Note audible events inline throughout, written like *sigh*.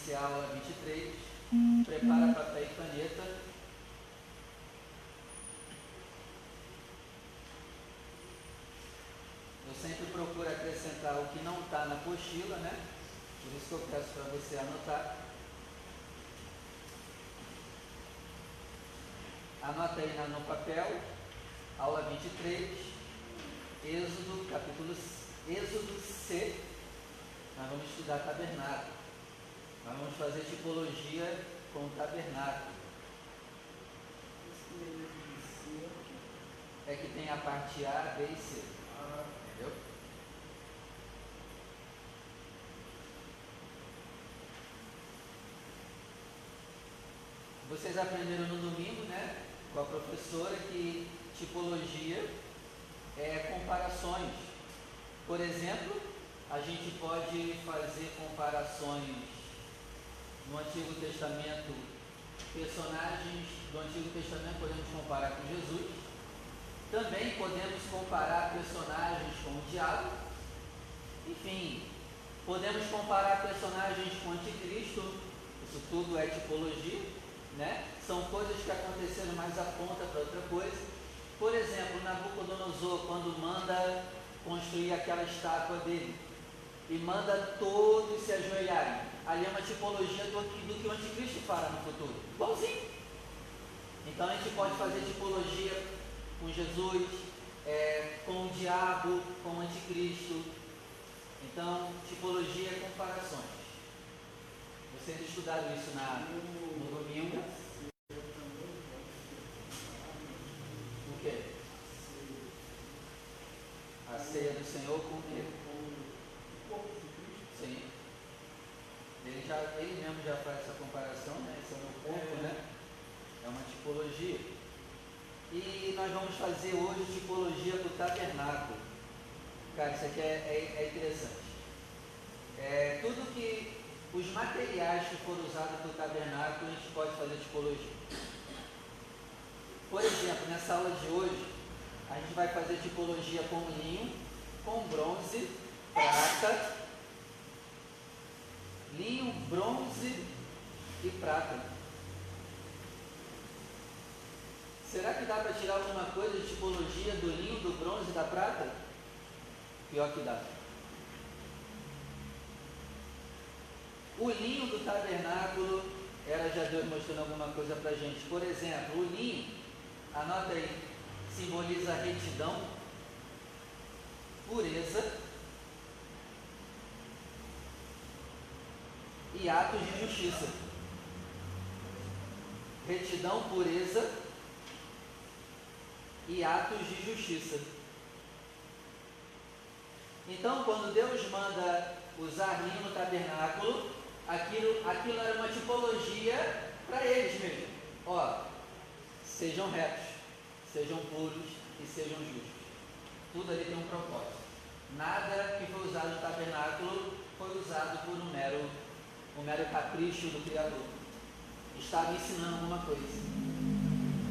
iniciar a aula 23. Prepara papel e caneta. Eu sempre procuro acrescentar o que não está na apostila, né? Por isso que eu peço para você anotar. Anota aí no papel, aula 23, Êxodo, capítulo Êxodo C. Nós vamos estudar tabernáculo. Nós vamos fazer tipologia com o tabernáculo. É que tem a parte A, B e C. Entendeu? Vocês aprenderam no domingo, né? Com a professora que tipologia é comparações. Por exemplo, a gente pode fazer comparações no Antigo Testamento, personagens do Antigo Testamento podemos comparar com Jesus. Também podemos comparar personagens com o diabo. Enfim, podemos comparar personagens com o anticristo. Isso tudo é tipologia, né? São coisas que aconteceram, mas aponta para outra coisa. Por exemplo, Nabucodonosor, quando manda construir aquela estátua dele e manda todos se ajoelharem. Ali é uma tipologia do, do que o anticristo fará no futuro. Igualzinho. Então a gente pode fazer tipologia com Jesus, é, com o diabo, com o anticristo. Então, tipologia é comparações. Vocês estudaram isso na, no domingo? O quê? A ceia do Senhor com o quê? Sim. Ele, já, ele mesmo já faz essa comparação, né? Esse é o meu corpo, né? É uma tipologia. E nós vamos fazer hoje tipologia do tabernáculo. Cara, isso aqui é, é, é interessante. É, tudo que os materiais que foram usados para o tabernáculo, a gente pode fazer tipologia. Por exemplo, nessa aula de hoje, a gente vai fazer tipologia com linho, com bronze, prata, linho, bronze e prata. Será que dá para tirar alguma coisa de tipologia do linho, do bronze e da prata? Pior que dá. O linho do tabernáculo era já Deus mostrando alguma coisa para gente. Por exemplo, o linho, anota aí, simboliza retidão, pureza e atos de justiça. Retidão, pureza e atos de justiça. Então, quando Deus manda usar linho no tabernáculo, aquilo, aquilo era uma tipologia para eles mesmo. Ó, sejam retos, sejam puros e sejam justos. Tudo ali tem um propósito. Nada que foi usado no tabernáculo foi usado por um mero, um mero capricho do Criador. Estava ensinando alguma coisa.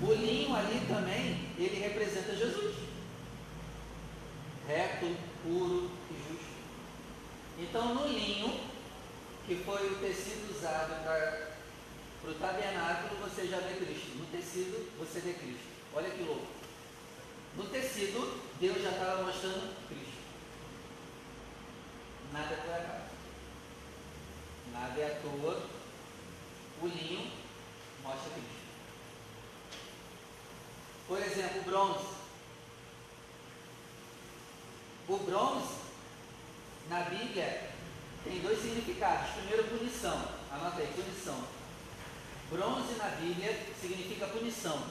O linho ali também, ele representa Jesus. Reto, puro e justo. Então no linho, que foi o tecido usado para o tabernáculo, você já vê Cristo. No tecido, você vê Cristo. Olha que louco. No tecido, Deus já estava mostrando Cristo. Nada por acaso. É à toa. Linho mostra Cristo. Por exemplo, o bronze. O bronze, na Bíblia, tem dois significados. Primeiro, punição. Anota aí, punição. Bronze na Bíblia significa punição.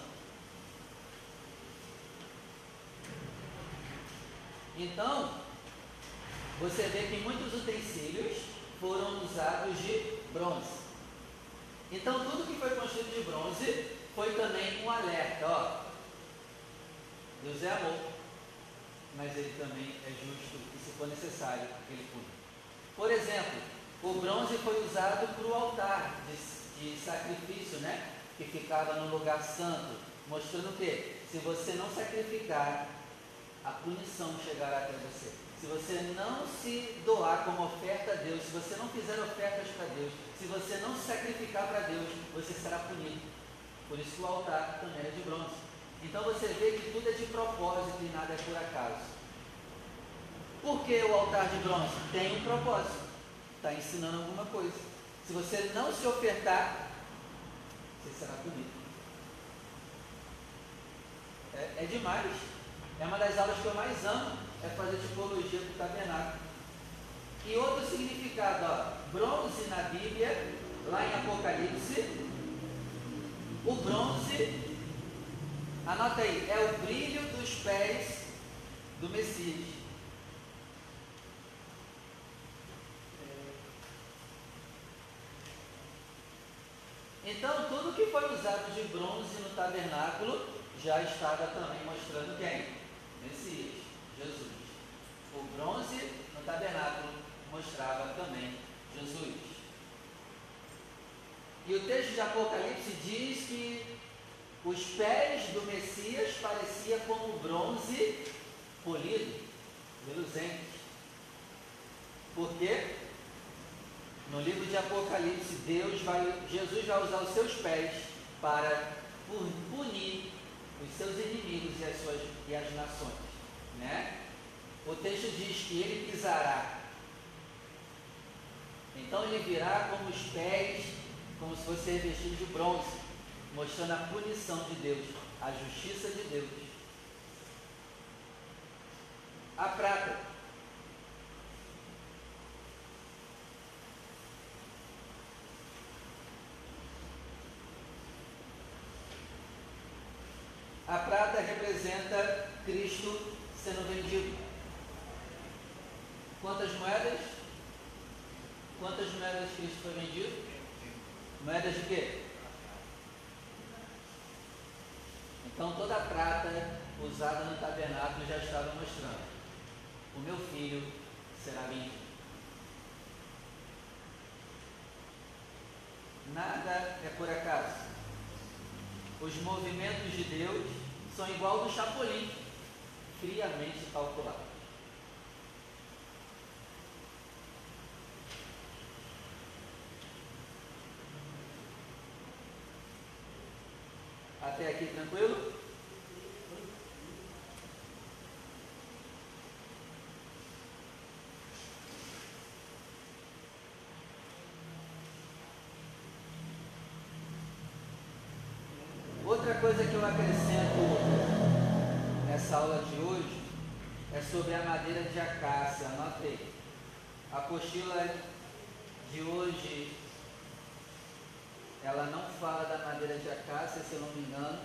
Então, você vê que muitos utensílios foram usados de bronze. Então, tudo que foi construído de bronze foi também um alerta. Ó, Deus é amor, mas Ele também é justo e, se for necessário, Ele pune. Por exemplo, o bronze foi usado para o altar de, de sacrifício, né? Que ficava no lugar santo, mostrando o quê? Se você não sacrificar, a punição chegará até você. Se você não se doar como oferta a Deus, se você não fizer ofertas para Deus, se você não se sacrificar para Deus, você será punido. Por isso o altar também é de bronze. Então você vê que tudo é de propósito e nada é por acaso. Por que o altar de bronze? Tem um propósito. Está ensinando alguma coisa. Se você não se ofertar, você será punido. É, é demais. É uma das aulas que eu mais amo, é fazer tipologia do tabernáculo. E outro significado, ó, bronze na Bíblia, lá em Apocalipse, o bronze, anota aí, é o brilho dos pés do Messias. Então, tudo que foi usado de bronze no tabernáculo já estava também mostrando quem? Messias, Jesus. O bronze no tabernáculo mostrava também Jesus. E o texto de Apocalipse diz que os pés do Messias pareciam como bronze polido, reluzente. Por quê? No livro de Apocalipse, Deus vai, Jesus vai usar os seus pés para punir os seus inimigos e as, suas, e as nações. Né? O texto diz que ele pisará. Então ele virá como os pés, como se fosse revestido de bronze, mostrando a punição de Deus, a justiça de Deus. A prata. A prata representa Cristo sendo vendido. Quantas moedas? Quantas moedas Cristo foi vendido? Moedas de quê? Então toda a prata usada no tabernáculo já estava mostrando: o meu filho será vendido. Nada é por acaso. Os movimentos de Deus são igual do Chapolin, friamente calculados. Até aqui tranquilo? Outra coisa que eu acrescento nessa aula de hoje é sobre a madeira de acácia. Anotei. A apostila de hoje ela não fala da madeira de acácia, se eu não me engano,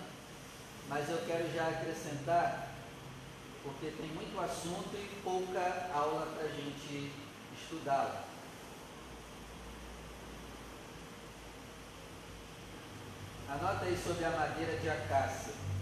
mas eu quero já acrescentar, porque tem muito assunto e pouca aula para a gente estudá-la. Anota aí sobre a madeira de acácia.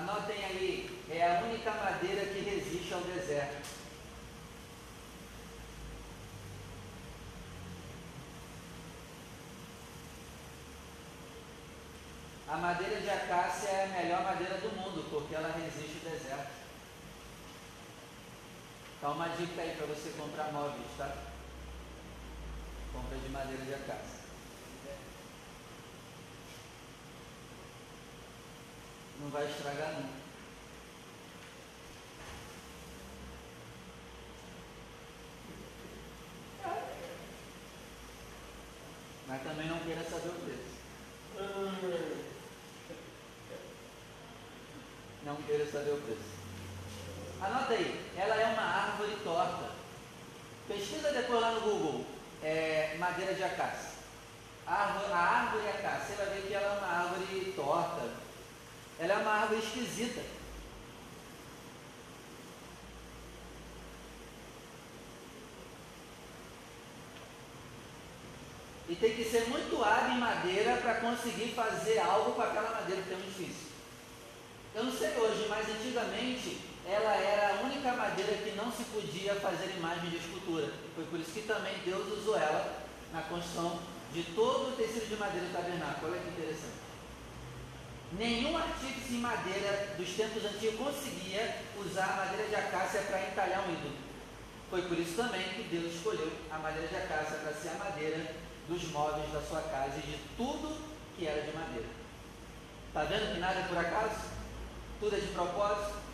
Anotem aí, é a única madeira que resiste ao deserto. A madeira de acácia é a melhor madeira do mundo, porque ela resiste ao deserto. Então uma dica aí para você comprar móveis, tá? Compra de madeira de acácia. Não vai estragar nunca. Mas também não queira saber o preço. Não queira saber o preço. Anota aí, ela é uma árvore torta. Pesquisa depois lá no Google, é, madeira de acácia. A árvore, a árvore acácia, você vai ver que ela é uma árvore torta. Ela é uma árvore esquisita. E tem que ser muito hábil em madeira para conseguir fazer algo com aquela madeira que é muito difícil. Eu não sei hoje, mas antigamente ela era a única madeira que não se podia fazer imagem de escultura. Foi por isso que também Deus usou ela na construção de todo o tecido de madeira do tabernáculo. Olha que interessante. Nenhum artífice em madeira dos tempos antigos conseguia usar a madeira de acácia para entalhar um ídolo. Foi por isso também que Deus escolheu a madeira de acácia para ser a madeira dos móveis da sua casa e de tudo que era de madeira. Está vendo que nada é por acaso? Tudo é de propósito?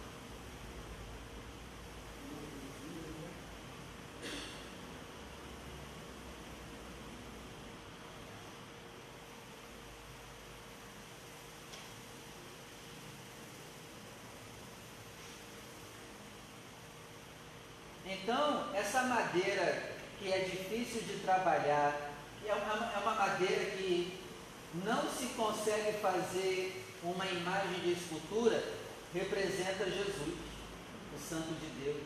Então, essa madeira que é difícil de trabalhar, é uma, é uma madeira que não se consegue fazer uma imagem de escultura, representa Jesus, o Santo de Deus,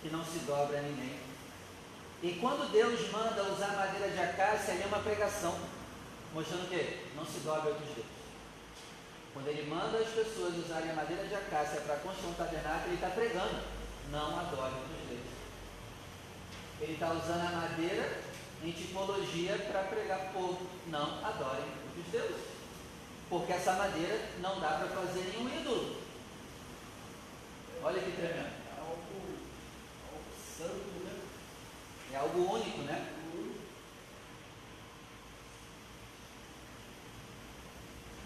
que não se dobra a ninguém. E quando Deus manda usar madeira de acácia, ali é uma pregação, mostrando o quê? Não se dobra a outros deuses. Quando ele manda as pessoas usarem a madeira de acácia para construir um tabernáculo, ele está pregando. Não adore outros deuses. Ele está usando a madeira em tipologia para pregar povo. Não adorem outros deuses. Porque essa madeira não dá para fazer nenhum ídolo. Olha que tremendo. É algo, algo santo, né? É algo único, né?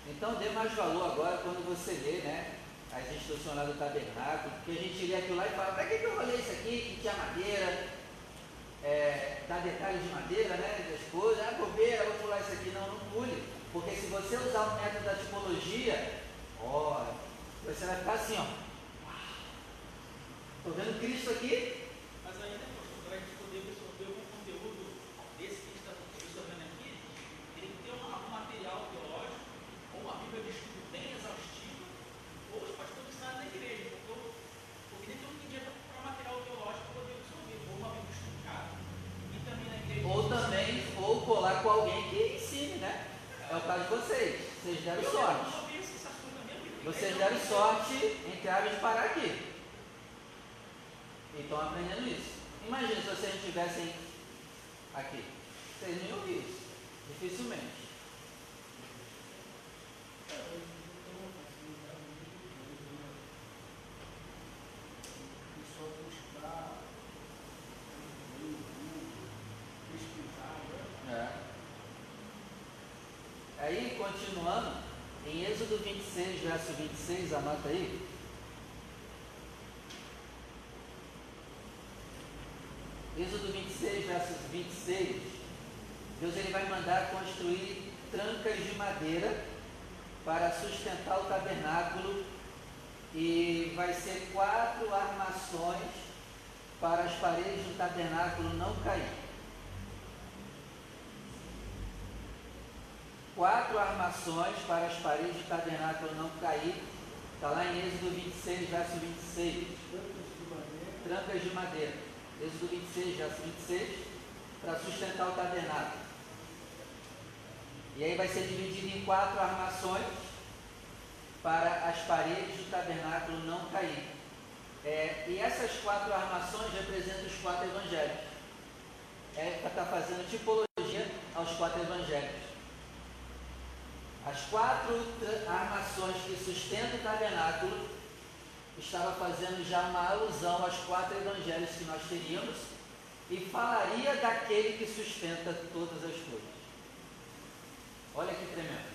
Então dê mais valor agora quando você lê né, as instruções lá do tabernáculo, porque a gente lê aquilo lá e fala, para que, que eu vou ler isso aqui, que tinha madeira, é, dá detalhes de madeira, né, das coisas, ah, bobeira, vou pular isso aqui, não, não pule, porque se você usar o método da tipologia, ó, você vai ficar assim, ó, estou vendo Cristo aqui, deram sorte. Vocês deram sorte, entre aspas, de parar aqui. E estão aprendendo isso. Imagina se vocês estivessem aqui. Vocês não iam ouvir isso. Dificilmente. Continuando, em Êxodo 26, verso 26, anota aí. Êxodo 26, verso 26, Deus ele vai mandar construir trancas de madeira para sustentar o tabernáculo e vai ser quatro armações para as paredes do tabernáculo não cair. Quatro armações para as paredes do tabernáculo não cair. Está lá em Êxodo 26, verso 26. Trancas de madeira. Êxodo 26, verso 26, para sustentar o tabernáculo. E aí vai ser dividido em quatro armações para as paredes do tabernáculo não cair. É, e essas quatro armações representam os quatro evangelhos. É, está fazendo tipologia aos quatro evangelhos. As quatro armações que sustentam o tabernáculo estava fazendo já uma alusão aos quatro evangelhos que nós teríamos e falaria daquele que sustenta todas as coisas. Olha que tremendo.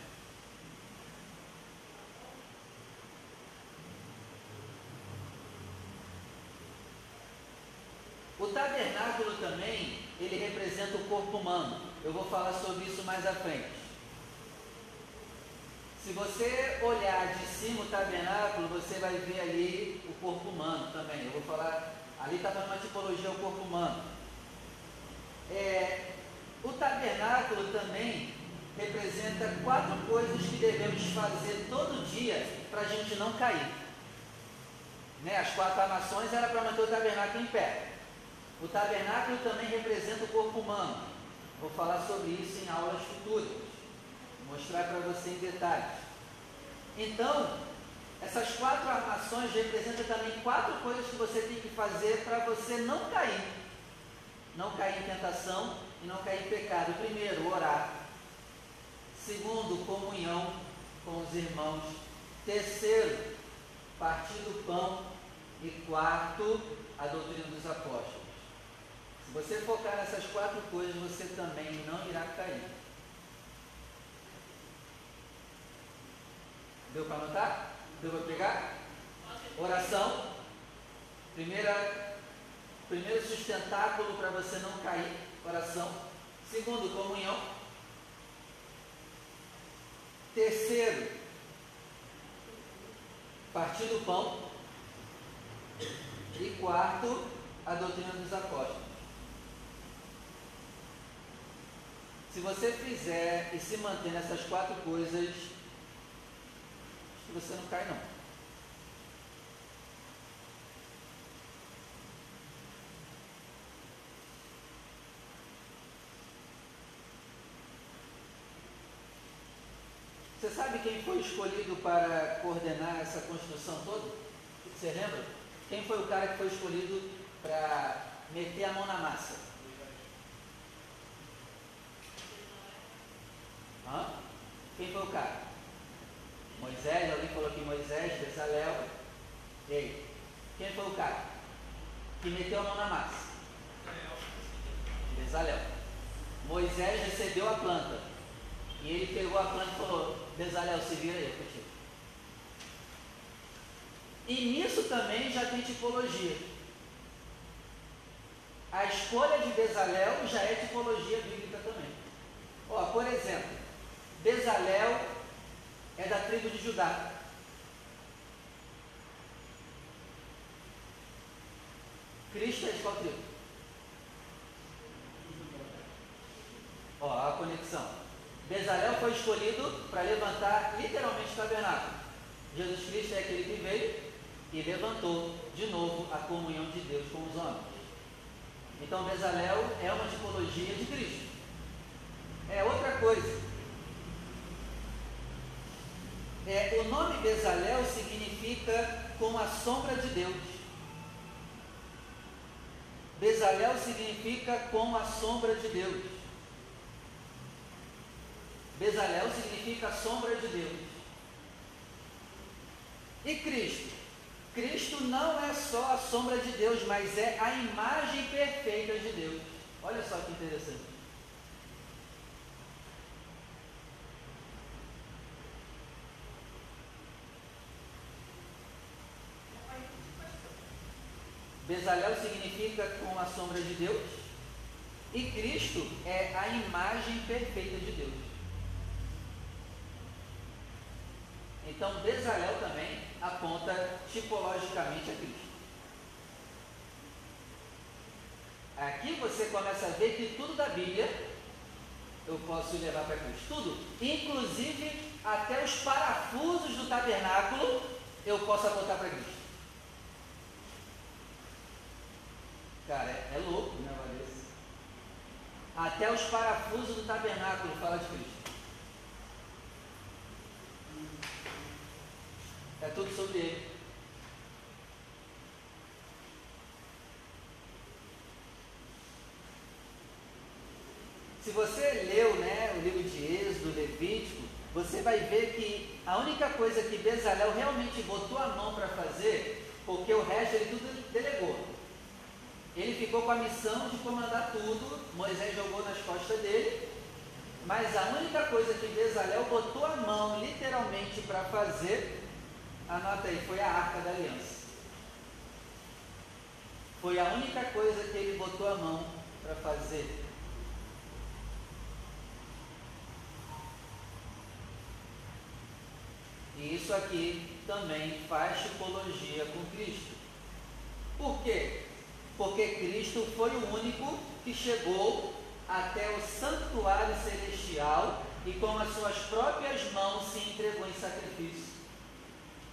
O tabernáculo também, ele representa o corpo humano. Eu vou falar sobre isso mais à frente. Se você olhar de cima o tabernáculo, você vai ver ali o corpo humano também. Eu vou falar, ali está dando uma tipologia ao corpo humano. É, o tabernáculo também representa quatro coisas que devemos fazer todo dia para a gente não cair. Né? As quatro armações era para manter o tabernáculo em pé. O tabernáculo também representa o corpo humano. Vou falar sobre isso em aulas futuras mostrar para você em detalhes. Então, essas quatro armações representam também quatro coisas que você tem que fazer para você não cair. não cair em tentação e não cair em pecado. Primeiro, orar. Segundo, comunhão com os irmãos. Terceiro, partir do pão. E quarto, a doutrina dos apóstolos. Se você focar nessas quatro coisas, você também não irá cair. Deu para anotar? Deu para pegar? Oração. Primeira, primeiro sustentáculo para você não cair. Oração. Segundo, comunhão. Terceiro, partir do pão. E quarto, a doutrina dos apóstolos. Se você fizer e se manter nessas quatro coisas, você não cai não. Você sabe quem foi escolhido para coordenar essa construção toda? Você lembra? Quem foi o cara que foi escolhido para meter a mão na massa? Hã? Quem foi o cara? Moisés, alguém falou aqui Moisés, Bezalel. Ei, quem foi o cara que meteu a mão na massa? Bezalel. Moisés recebeu a planta. E ele pegou a planta e falou: Bezalel, se vira aí, contigo. E nisso também já tem tipologia. A escolha de Bezalel já é tipologia bíblica também. Ó, por exemplo, Bezalel é da tribo de Judá. Cristo é de qual tribo? Ó, a conexão. Bezalel foi escolhido para levantar literalmente o tabernáculo. Jesus Cristo é aquele que veio e levantou de novo a comunhão de Deus com os homens. Então Bezalel é uma tipologia de Cristo. É outra coisa. É, o nome Bezalel significa com a sombra de Deus. Bezalel significa com a sombra de Deus. Bezalel significa sombra de Deus. E Cristo? Cristo não é só a sombra de Deus, mas é a imagem perfeita de Deus. Olha só que interessante. Bezalel significa com a sombra de Deus e Cristo é a imagem perfeita de Deus. Então, Bezalel também aponta tipologicamente a Cristo. Aqui você começa a ver que tudo da Bíblia eu posso levar para Cristo. Tudo, inclusive até os parafusos do tabernáculo, eu posso apontar para Cristo. Cara, é, é louco, né, Vanessa? Até os parafusos do tabernáculo fala de Cristo. É tudo sobre ele. Se você leu né, o livro de Êxodo, Levítico, você vai ver que a única coisa que Bezalel realmente botou a mão para fazer, porque o resto ele tudo delegou. Ele ficou com a missão de comandar tudo, Moisés jogou nas costas dele, mas a única coisa que Bezalel botou a mão literalmente para fazer, anota aí, foi a arca da aliança. Foi a única coisa que ele botou a mão para fazer. E isso aqui também faz tipologia com Cristo. Por quê? Porque Cristo foi o único que chegou até o santuário celestial e com as suas próprias mãos se entregou em sacrifício.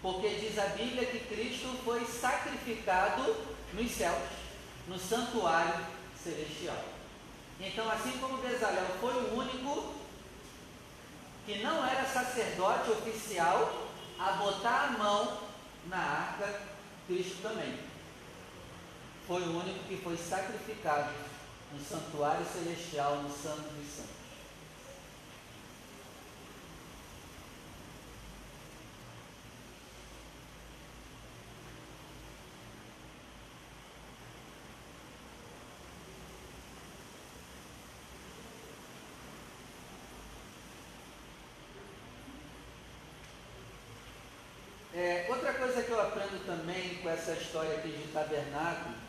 Porque diz a Bíblia que Cristo foi sacrificado nos céus, no santuário celestial. Então, assim como Bezalel foi o único que não era sacerdote oficial a botar a mão na arca, Cristo também foi o único que foi sacrificado no santuário celestial, no Santo dos Santos. É, outra coisa que eu aprendo também com essa história aqui de tabernáculo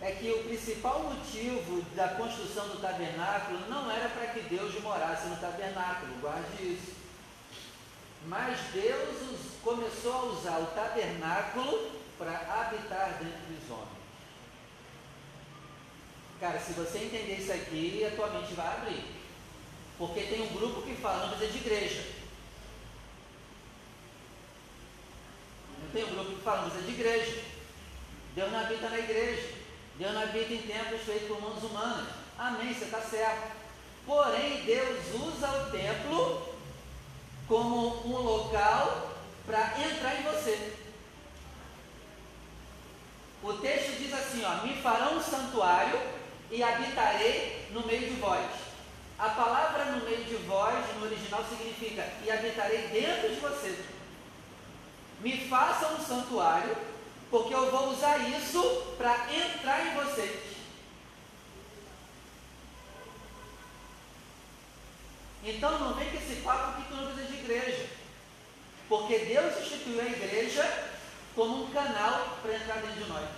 é que o principal motivo da construção do tabernáculo não era para que Deus morasse no tabernáculo, guarde isso. Mas Deus começou a usar o tabernáculo para habitar dentro dos homens. Cara, se você entender isso aqui, a tua mente vai abrir. Porque tem um grupo que fala, não precisa de igreja. Tem um grupo que fala, mas é de igreja. Deus não habita na igreja. Deus não habita em templos feitos por mãos humanas. Amém, você está certo. Porém, Deus usa o templo como um local para entrar em você. O texto diz assim: ó, me farão um santuário e habitarei no meio de vós. A palavra no meio de vós, no original, significa e habitarei dentro de você me façam um santuário, porque eu vou usar isso para entrar em vocês. Então não vem com esse papo que tu não precisa de igreja. Porque Deus instituiu a igreja como um canal para entrar dentro de nós.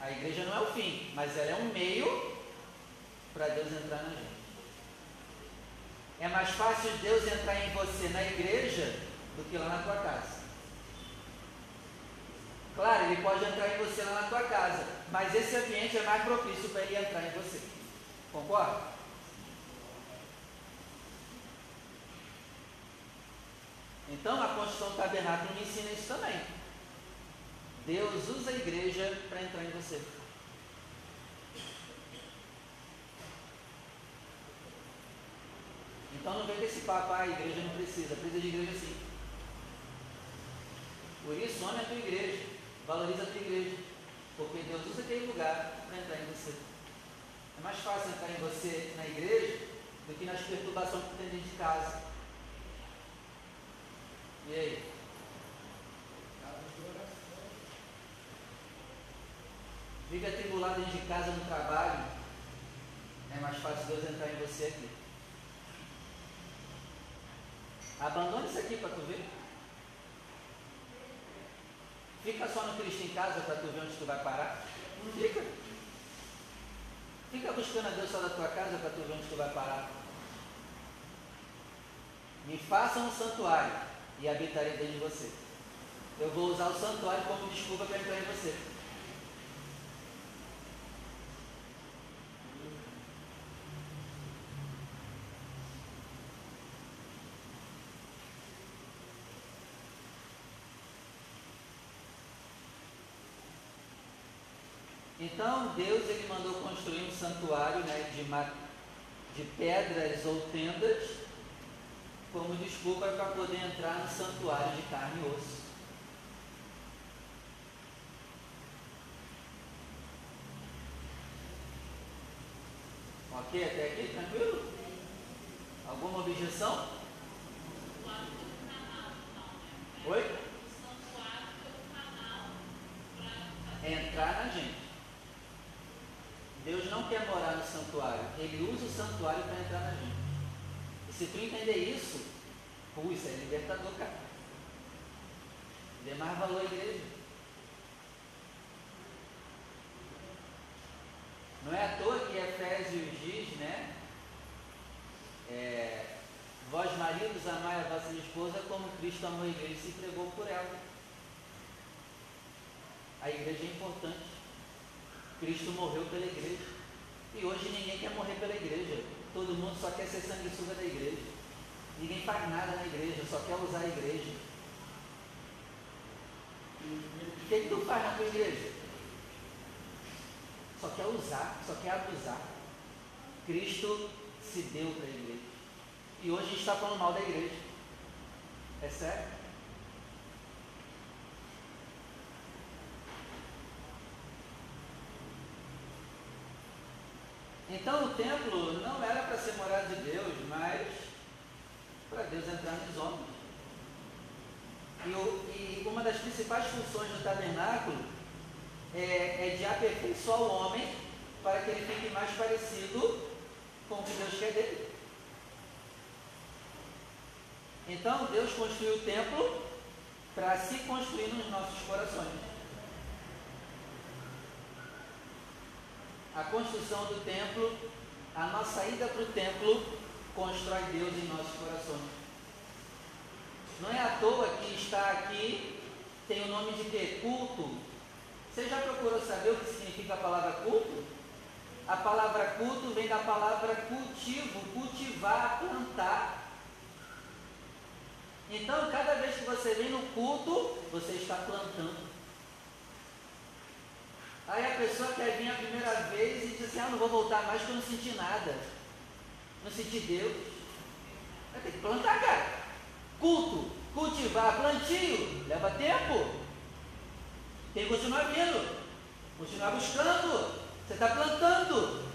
A igreja não é o fim, mas ela é um meio para Deus entrar na gente. É mais fácil Deus entrar em você na igreja do que lá na tua casa. Claro, ele pode entrar em você lá na tua casa, mas esse ambiente é mais propício para ele entrar em você. Concorda? Então a construção do tabernáculo me ensina isso também. Deus usa a igreja para entrar em você. Então não vem com esse papo, ah, a igreja não precisa, precisa de igreja sim. Por isso, ame a tua igreja, valoriza a tua igreja, porque Deus usa aquele lugar para entrar em você. É mais fácil entrar em você na igreja do que nas perturbações que tem dentro de casa. E aí? Fica atribulado dentro de casa no trabalho, é mais fácil Deus entrar em você aqui. Abandone isso aqui para tu ver. Fica só no Cristo em casa para tu ver onde tu vai parar. Fica. Fica buscando a Deus só da tua casa para tu ver onde tu vai parar. Me faça um santuário e habitarei dentro de você. Eu vou usar o santuário como desculpa para entrar em você. Então Deus ele mandou construir um santuário né, de, de pedras ou tendas como desculpa para poder entrar no santuário de carne e osso. Ok, até aqui, tranquilo? Alguma objeção? Oi? Entrar na gente. Deus não quer morar no santuário, Ele usa o santuário para entrar na gente. E se tu entender isso, pô, isso é libertador, cara. Dê mais valor à igreja. Não é à toa que Efésios diz, né? É, vós maridos amai a vossa esposa como Cristo amou a igreja e se entregou por ela. A igreja é importante. Cristo morreu pela igreja. E hoje ninguém quer morrer pela igreja. Todo mundo só quer ser sanguessuga da igreja. Ninguém faz nada na igreja, só quer usar a igreja. O que, que tu faz na tua igreja? Só quer usar, só quer abusar. Cristo se deu para a igreja. E hoje a gente está falando mal da igreja. É sério? Então o templo não era para ser morada de Deus, mas para Deus entrar nos homens. E, o, e, uma das principais funções do tabernáculo é, é de aperfeiçoar o homem para que ele fique mais parecido com o que Deus quer dele. Então Deus construiu o templo para se construir nos nossos corações. A construção do templo, a nossa ida para o templo, constrói Deus em nossos corações. Não é à toa que está aqui, tem o nome de quê? Culto. Você já procurou saber o que significa a palavra culto? A palavra culto vem da palavra cultivo, cultivar, plantar. Então, cada vez que você vem no culto, você está plantando. Aí a pessoa quer vir a primeira vez e diz assim, ah, não vou voltar mais porque eu não senti nada. Não senti Deus. Vai ter que plantar, cara. Culto, cultivar, plantio, leva tempo. Tem que continuar vindo, continuar buscando. Você está plantando.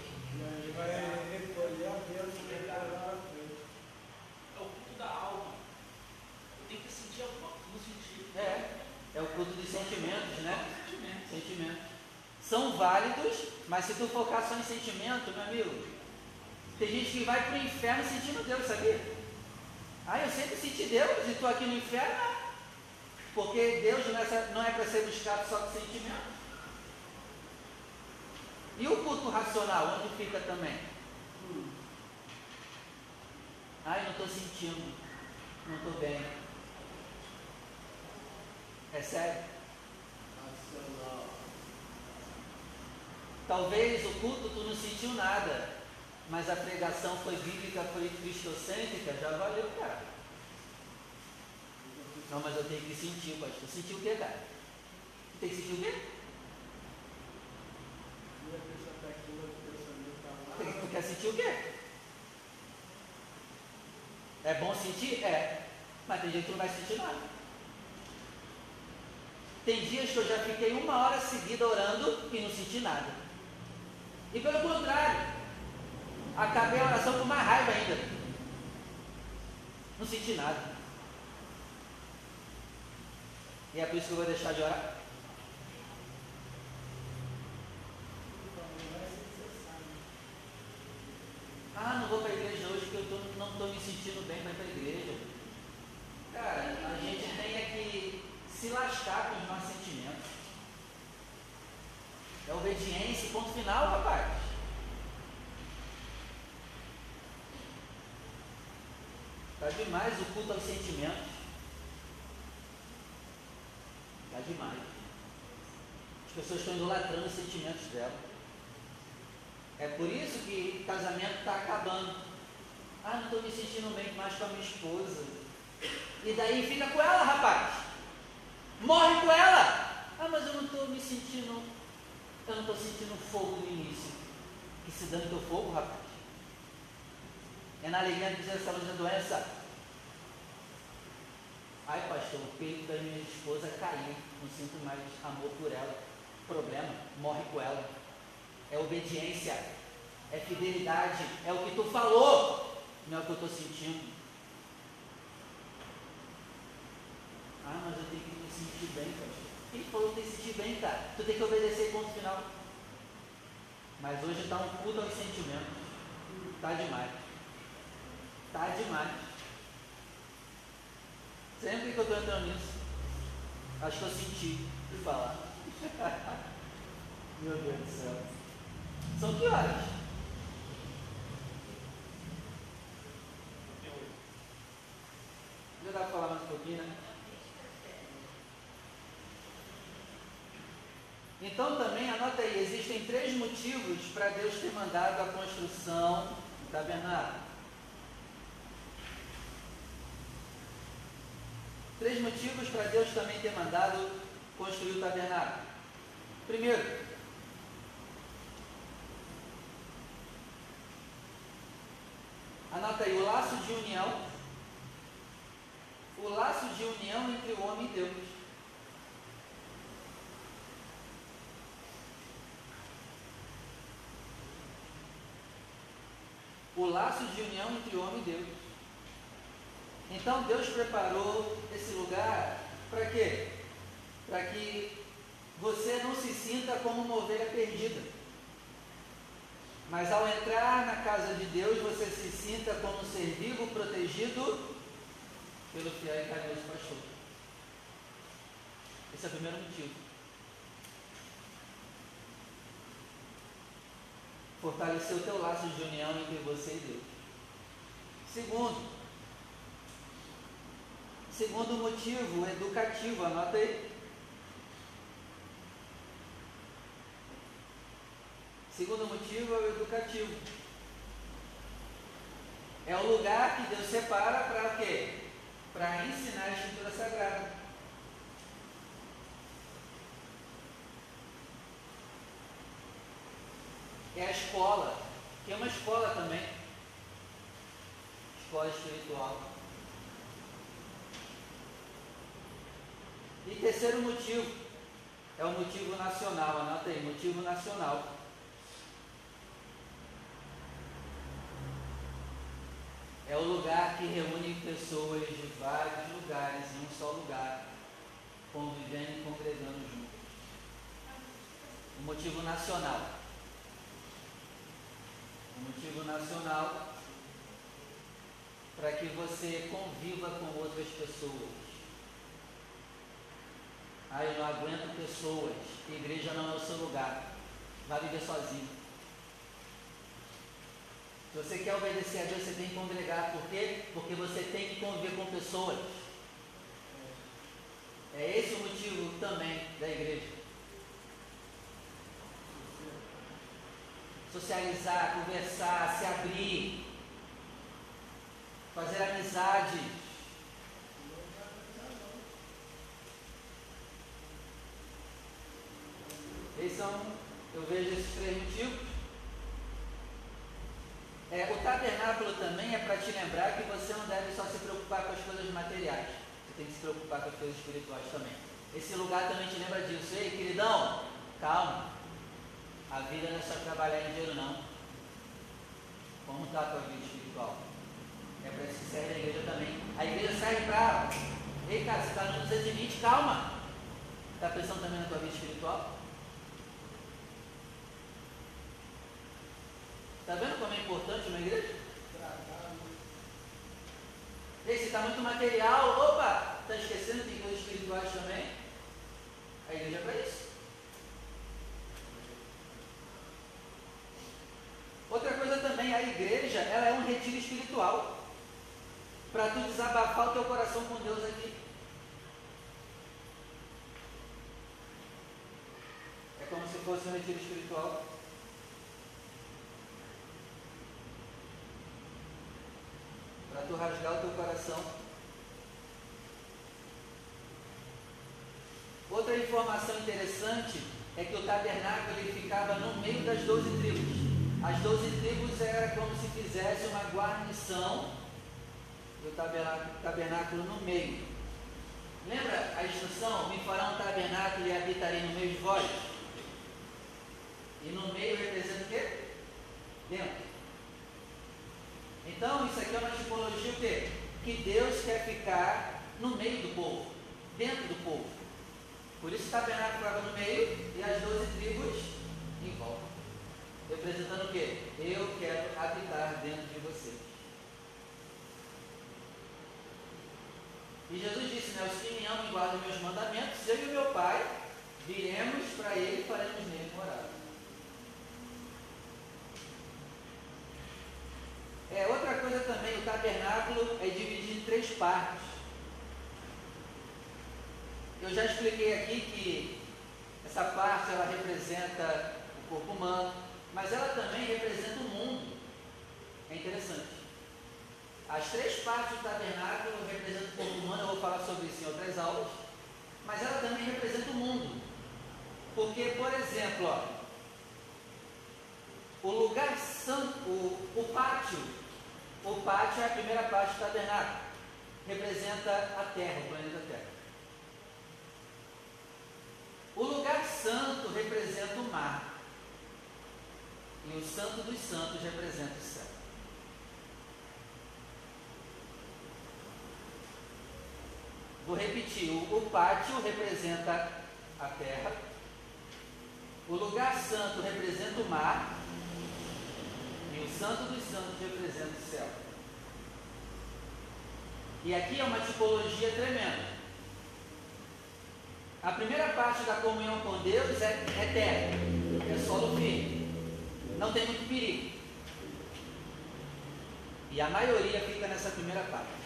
É, é o culto dos sentimentos, né? Sentimentos. São válidos, mas se tu focar só em sentimento, meu amigo, tem gente que vai para o inferno sentindo Deus, sabia? Ah, eu sempre senti Deus e estou aqui no inferno. Porque Deus não é, é para ser buscado só com sentimento. E o culto racional, onde fica também? Hum. Ai, não estou sentindo, não estou bem. É sério? Talvez o culto tu não sentiu nada, mas a pregação foi bíblica, foi cristocêntrica, já valeu, cara. Não, mas eu tenho que sentir, pastor. Sentir o que, cara? Tem que sentir o quê? Tu quer sentir o quê? É bom sentir? É. Mas tem gente que não vai sentir nada. Tem dias que eu já fiquei uma hora seguida orando e não senti nada. E pelo contrário, acabei a oração com mais raiva ainda. Não senti nada. E é por isso que eu vou deixar de orar. Ah, não vou para a igreja hoje porque eu tô, não estou me sentindo bem para ir para a igreja. Cara, a gente tem é que se lascar com os nossos sentimentos. É obediência, ponto final, rapaz. Está demais o culto aos sentimentos. Está demais. As pessoas estão idolatrando os sentimentos dela. É por isso que o casamento está acabando. Ah, não estou me sentindo bem mais com a minha esposa. E daí fica com ela, rapaz. Morre com ela. Ah, mas eu não estou me sentindo. Eu não estou sentindo fogo no início. Que se dane teu fogo, rapaz. É na alegria de dizer essa luz da doença. Ai, pastor, o peito da minha esposa caiu. Não sinto mais amor por ela. Problema, morre com ela. É obediência. É fidelidade. É o que tu falou. Não é o que eu estou sentindo. Ah, mas eu tenho que me sentir bem, pastor. Quem falou que tem que se sentir bem, cara? Tu tem que obedecer ponto final. Mas hoje está um culto aos sentimentos. Está demais. Está demais. Sempre que eu estou entrando nisso, acho que eu senti de falar. *laughs* Meu Deus do céu. São que horas? Já dá para falar mais um pouquinho, né? Então também, anota aí, existem três motivos para Deus ter mandado a construção do tabernáculo. Três motivos para Deus também ter mandado construir o tabernáculo. Primeiro, anota aí, o laço de união, o laço de união entre o homem e Deus. O laço de união entre homem e Deus. Então Deus preparou esse lugar para quê? Para que você não se sinta como uma ovelha perdida. Mas ao entrar na casa de Deus, você se sinta como um ser vivo protegido pelo fiel e carinhoso pastor. Esse é o primeiro motivo. Fortalecer o teu laço de união entre você e Deus. Segundo, segundo motivo educativo, anota aí. Segundo motivo é o educativo. É o lugar que Deus separa para quê? Para ensinar a Escritura Sagrada. É a escola, que é uma escola também. Escola espiritual. E terceiro motivo, é o motivo nacional, anota aí, motivo nacional. É o lugar que reúne pessoas de vários lugares em um só lugar, convivendo e congregando juntos. O motivo nacional. O motivo nacional para que você conviva com outras pessoas. Ah, eu não aguento pessoas. Igreja não é o seu lugar. Vai viver sozinho. Se você quer obedecer a Deus, você tem que congregar. Por quê? Porque você tem que conviver com pessoas. É esse o motivo também da igreja. Socializar, conversar, se abrir, fazer amizade. Esses são, eu vejo esses três motivos. É, o tabernáculo também é para te lembrar que você não deve só se preocupar com as coisas materiais. Você tem que se preocupar com as coisas espirituais também. Esse lugar também te lembra disso. Ei, queridão, calma. A vida não é só trabalhar em dinheiro, não. Como está a tua vida espiritual? É para isso que serve a igreja também. A igreja serve para. Ei, cara, você está no 220, calma. Está pensando também na tua vida espiritual? Está vendo como é importante uma igreja? Ei, se está muito material, opa, está esquecendo que tem coisas espirituais também? A igreja é para isso. Outra coisa também, a igreja, ela é um retiro espiritual. Para tu desabafar o teu coração com Deus aqui. É como se fosse um retiro espiritual. para tu rasgar o teu coração. Outra informação interessante é que o tabernáculo ele ficava no meio das doze tribos. As doze tribos era como se fizesse uma guarnição do tabernáculo, no meio. Lembra a instrução? Me fará um tabernáculo e habitarei no meio de vós? E no meio representa o quê? Dentro. Então, isso aqui é uma tipologia o quê? Que Deus quer ficar no meio do povo, dentro do povo. Por isso o tabernáculo estava no meio e as doze tribos em volta. Representando o quê? Eu quero habitar dentro de vocês. E Jesus disse, né, os que me amam e guardam meus mandamentos, eu e o meu Pai viremos para ele e faremos nele morada. É, outra coisa também, o tabernáculo é dividido em três partes. Eu já expliquei aqui que essa parte ela representa o corpo humano, mas ela também representa o mundo. É interessante. As três partes do tabernáculo representam o corpo humano, eu vou falar sobre isso em outras aulas, mas ela também representa o mundo. Porque, por exemplo, ó, o lugar santo, o, o pátio o pátio é a primeira parte do tabernáculo. Representa a Terra, o planeta Terra. O lugar santo representa o mar. E o Santo dos Santos representa o céu. Vou repetir: o pátio representa a terra, o lugar santo representa o mar, e o Santo dos Santos representa o céu. E aqui é uma tipologia tremenda. A primeira parte da comunhão com Deus é, é terra, é solo firme. Não tem muito perigo. E a maioria fica nessa primeira parte.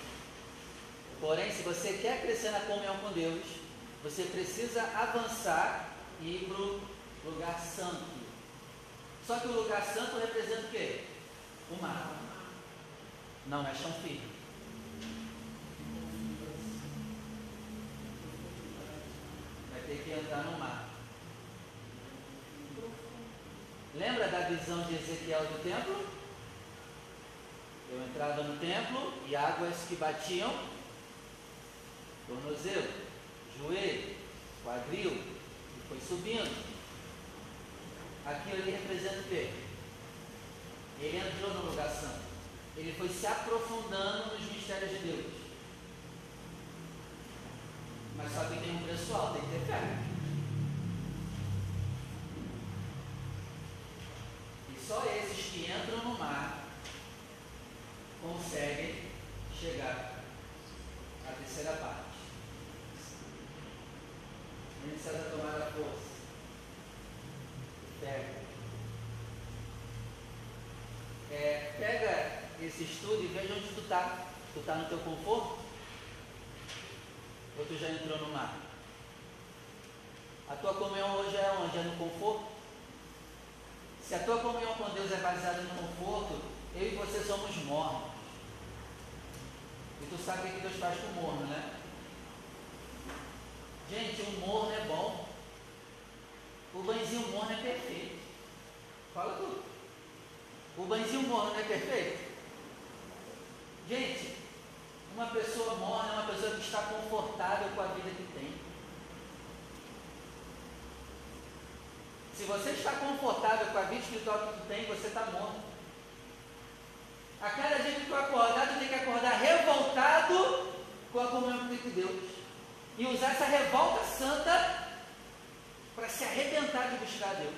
Porém, se você quer crescer na comunhão com Deus, você precisa avançar e ir para o lugar santo. Só que o lugar santo representa o quê? O mar. Não é chão firme. Vai ter que entrar no mar. Lembra da visão de Ezequiel do templo? Eu entrava no templo e águas que batiam, tornozelo, joelho, quadril, e foi subindo. Aquilo ali representa o quê? Ele entrou no lugar santo. Ele foi se aprofundando nos mistérios de Deus. Mas só que tem um preço alto, tem que ter fé. E só esses que entram no mar conseguem chegar à terceira parte. Nem precisa tomar a força. Pega. É, pega esse estudo e veja onde tu está. Tu está no teu conforto? Ou tu já entrou no mar? A tua comunhão hoje é onde? É no conforto? Se a tua comunhão com Deus é baseada no conforto, eu e você somos mornos. Tu sabe o que Deus faz com o morno, né? Gente, o morno é bom. O banhozinho morno é perfeito. Fala tudo. O banhozinho morno é perfeito? Gente, uma pessoa morna é uma pessoa que está confortável com a vida que tem. Se você está confortável com a vida espiritual que tu tem, você está morto. A cada dia que tu acordar, tu tem que acordar revoltado com a comunhão com Deus. E usar essa revolta santa para se arrebentar de buscar Deus.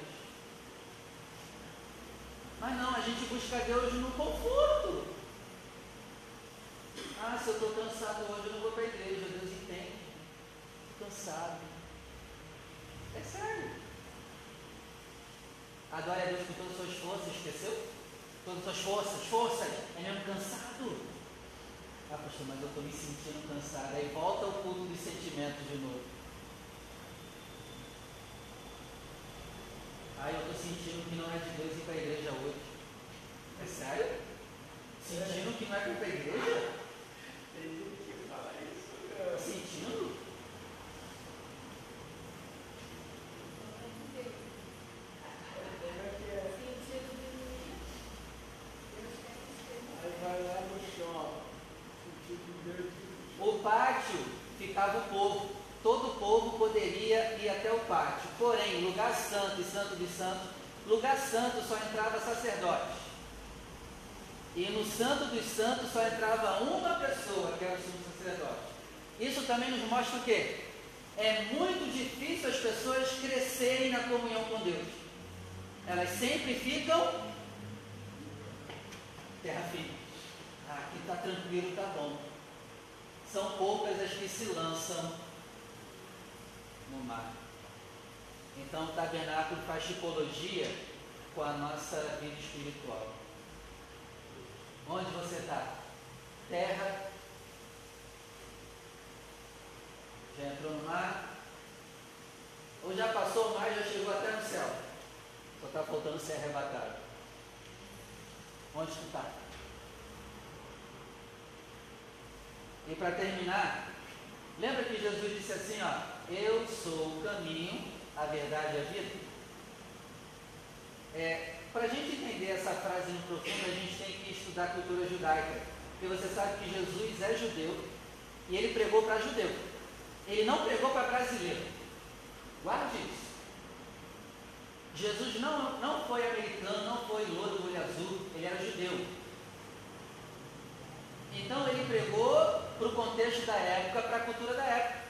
Mas não, a gente busca Deus no conforto. Ah, se eu estou cansado hoje, eu não vou para a igreja. Deus entende. Estou cansado. É sério. Adore a Deus com todas as suas forças, esqueceu? Todas as suas forças, forças. É mesmo cansado. Ah, pastor, mas eu estou me sentindo cansado. Aí volta ao culto dos sentimentos de novo. Ah, eu estou sentindo que não é de Deus ir para a igreja hoje. É sério? Sentindo que não é para a igreja? Tem gente que fala isso. Sentindo? Aí vai lá no chão. Sentido Deus. O pátio ficava o povo. Todo o povo poderia ir até o pátio. Porém, lugar santo e santo lugar santo só entrava sacerdote. E no santo dos santos só entrava uma pessoa, que era o sumo sacerdote. Isso também nos mostra o quê? É muito difícil as pessoas crescerem na comunhão com Deus. Elas sempre ficam terra firme. Ah, aqui está tranquilo, está bom. São poucas as que se lançam no mar. Então o tabernáculo faz tipologia com a nossa vida espiritual. Onde você está? Terra. Já entrou no mar? Ou já passou o mar e já chegou até no céu? Só está faltando ser arrebatado. Onde tu está? E para terminar, lembra que Jesus disse assim, ó, eu sou o caminho, a verdade e a vida? É, para a gente entender essa frase no profundo, a gente tem que estudar a cultura judaica. Porque você sabe que Jesus é judeu e ele pregou para judeu. Ele não pregou para brasileiro. Guarde isso. Jesus não, não foi americano, não foi louro, olho azul, ele era judeu. Então ele pregou para o contexto da época, para a cultura da época.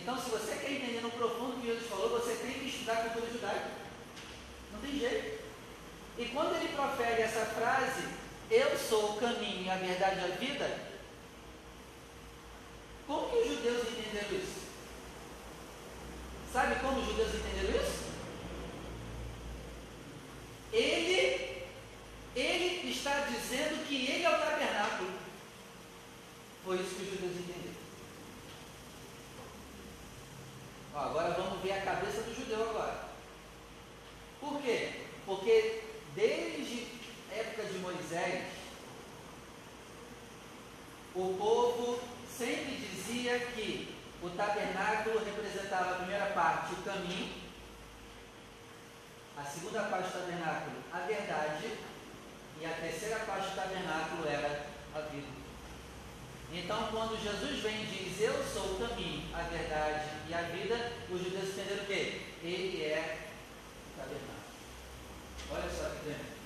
Então, se você quer entender no profundo o que Jesus falou, você tem que estudar a cultura judaica. Não tem jeito. E quando ele profere essa frase, eu sou o caminho, a verdade e a vida, como que os judeus entenderam isso? Sabe como os judeus entenderam isso? Ele, ele está dizendo que ele é o tabernáculo. Foi isso que os judeus entenderam. Ó, agora vamos ver a cabeça do judeu agora. Por quê? Porque desde a época de Moisés, o povo sempre dizia que o tabernáculo representava a primeira parte, o caminho, a segunda parte do tabernáculo, a verdade, e a terceira parte do tabernáculo era a vida. Então, quando Jesus vem e diz, Eu sou o caminho, a verdade e a vida, os judeus entenderam o quê? Ele é o tabernáculo. Olha só que.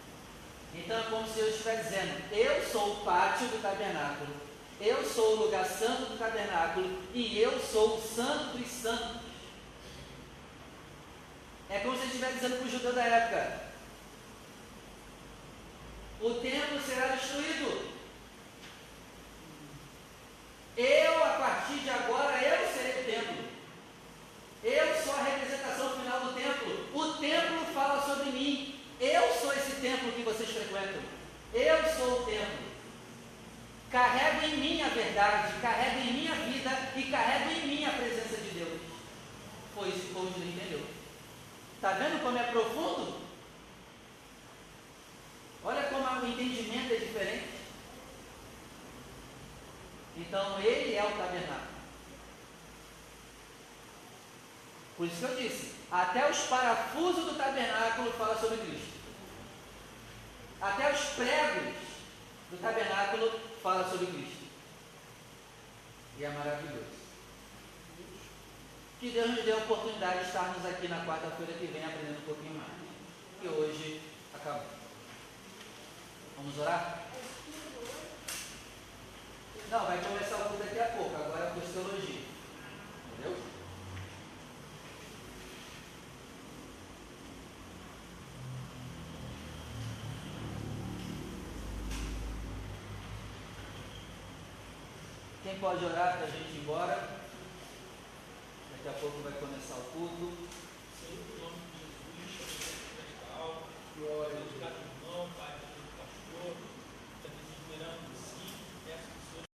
Então é como se eu estivesse dizendo, eu sou o pátio do tabernáculo, eu sou o lugar santo do tabernáculo e eu sou o santo dos santos. É como se ele estivesse dizendo para o judeu da época: o templo será destruído. Eu, a partir de agora, eu serei o templo. Eu sou a representação final do templo. O templo fala sobre mim. Eu sou esse templo que vocês frequentam. Eu sou o templo. Carrego em mim a verdade, carrego em mim a vida e carrego em mim a presença de Deus. Foi isso que o entendeu. Está vendo como é profundo? Olha como o entendimento é diferente. Então ele é o tabernáculo. Por isso que eu disse, até os parafusos do tabernáculo fala sobre Cristo. Até os pregos do tabernáculo fala sobre Cristo. E é maravilhoso. Que Deus nos dê a oportunidade de estarmos aqui na quarta-feira que vem aprendendo um pouquinho mais. E hoje acabou. Vamos orar? Não, vai começar o culto daqui a pouco. Agora é a teologia. Entendeu? Quem pode orar para a gente ir embora? Daqui a pouco vai começar o culto. Senhor, em nome de Jesus, glória. Glória a Deus.